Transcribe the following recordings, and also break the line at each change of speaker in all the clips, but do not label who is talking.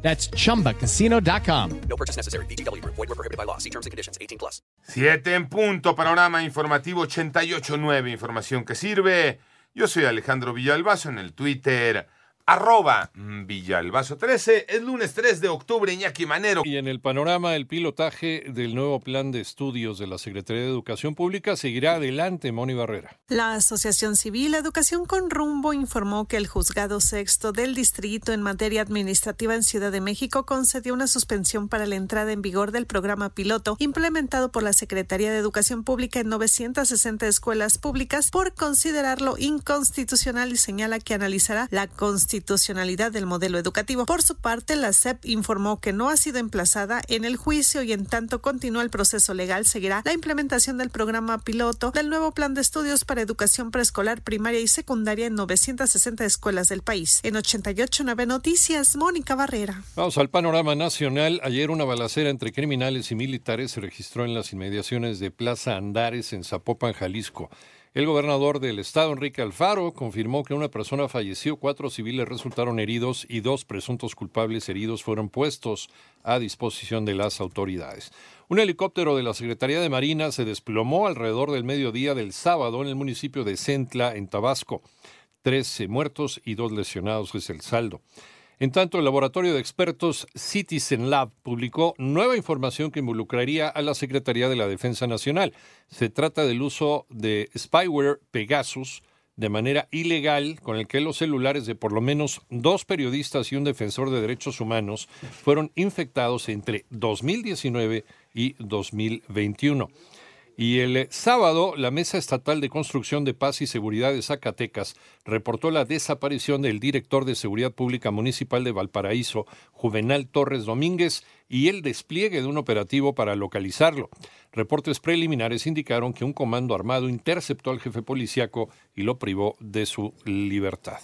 That's chumbacasino.com.
No purchase necessary. BGW. Void were prohibited by law. See terms and conditions. 18 plus.
7 en punto, panorama informativo 88.9, información que sirve. Yo soy Alejandro Villalbazo en el Twitter, arroba Villalbazo13. Es lunes 3 de octubre, Iñaki Manero.
Y en el panorama, el pilotaje del nuevo plan de estudios de la Secretaría de Educación Pública seguirá adelante, Moni Barrera.
La Asociación Civil Educación con Rumbo informó que el juzgado sexto del distrito en materia administrativa en Ciudad de México concedió una suspensión para la entrada en vigor del programa piloto implementado por la Secretaría de Educación Pública en 960 escuelas públicas por considerarlo inconstitucional y señala que analizará la constitucionalidad del modelo educativo. Por su parte, la SEP informó que no ha sido emplazada en el juicio y en tanto continúa el proceso legal, seguirá la implementación del programa piloto del nuevo plan de estudios para educación preescolar, primaria y secundaria en 960 escuelas del país. En 88.9 Noticias, Mónica Barrera.
Vamos al panorama nacional. Ayer una balacera entre criminales y militares se registró en las inmediaciones de Plaza Andares en Zapopan, Jalisco. El gobernador del estado, Enrique Alfaro, confirmó que una persona falleció, cuatro civiles resultaron heridos y dos presuntos culpables heridos fueron puestos a disposición de las autoridades. Un helicóptero de la Secretaría de Marina se desplomó alrededor del mediodía del sábado en el municipio de Centla, en Tabasco. Trece muertos y dos lesionados es el saldo. En tanto, el laboratorio de expertos Citizen Lab publicó nueva información que involucraría a la Secretaría de la Defensa Nacional. Se trata del uso de spyware Pegasus de manera ilegal con el que los celulares de por lo menos dos periodistas y un defensor de derechos humanos fueron infectados entre 2019 y 2021. Y el sábado, la Mesa Estatal de Construcción de Paz y Seguridad de Zacatecas reportó la desaparición del director de Seguridad Pública Municipal de Valparaíso, Juvenal Torres Domínguez, y el despliegue de un operativo para localizarlo. Reportes preliminares indicaron que un comando armado interceptó al jefe policíaco y lo privó de su libertad.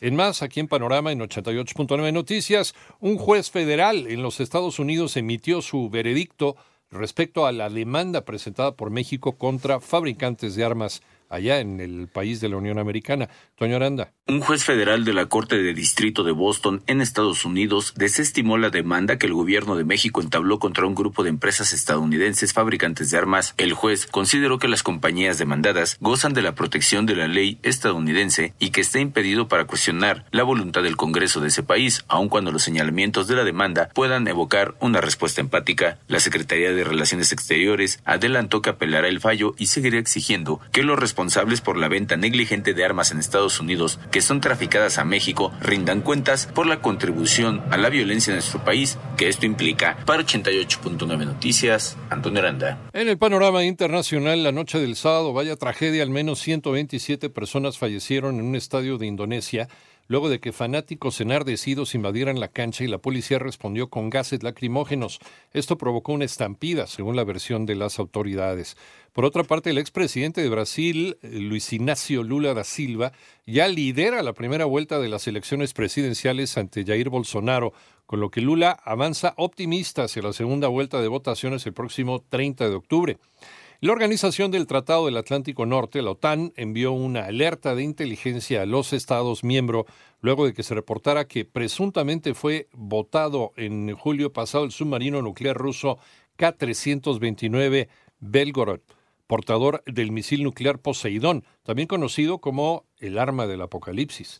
En más, aquí en Panorama, en 88.9 Noticias, un juez federal en los Estados Unidos emitió su veredicto respecto a la demanda presentada por México contra fabricantes de armas allá en el país de la Unión Americana. Toño Aranda.
Un juez federal de la Corte de Distrito de Boston, en Estados Unidos, desestimó la demanda que el gobierno de México entabló contra un grupo de empresas estadounidenses fabricantes de armas. El juez consideró que las compañías demandadas gozan de la protección de la ley estadounidense y que está impedido para cuestionar la voluntad del Congreso de ese país, aun cuando los señalamientos de la demanda puedan evocar una respuesta empática. La Secretaría de Relaciones Exteriores adelantó que apelará el fallo y seguirá exigiendo que los responsables por la venta negligente de armas en Estados Unidos que son traficadas a México rindan cuentas por la contribución a la violencia en nuestro país que esto implica. Para 88.9 Noticias, Antonio Aranda.
En el panorama internacional, la noche del sábado, vaya tragedia, al menos 127 personas fallecieron en un estadio de Indonesia luego de que fanáticos enardecidos invadieran la cancha y la policía respondió con gases lacrimógenos. Esto provocó una estampida, según la versión de las autoridades. Por otra parte, el expresidente de Brasil, Luis Ignacio Lula da Silva, ya lidera la primera vuelta de las elecciones presidenciales ante Jair Bolsonaro, con lo que Lula avanza optimista hacia la segunda vuelta de votaciones el próximo 30 de octubre. La Organización del Tratado del Atlántico Norte, la OTAN, envió una alerta de inteligencia a los Estados miembros luego de que se reportara que presuntamente fue votado en julio pasado el submarino nuclear ruso K-329 Belgorod, portador del misil nuclear Poseidón, también conocido como el arma del apocalipsis.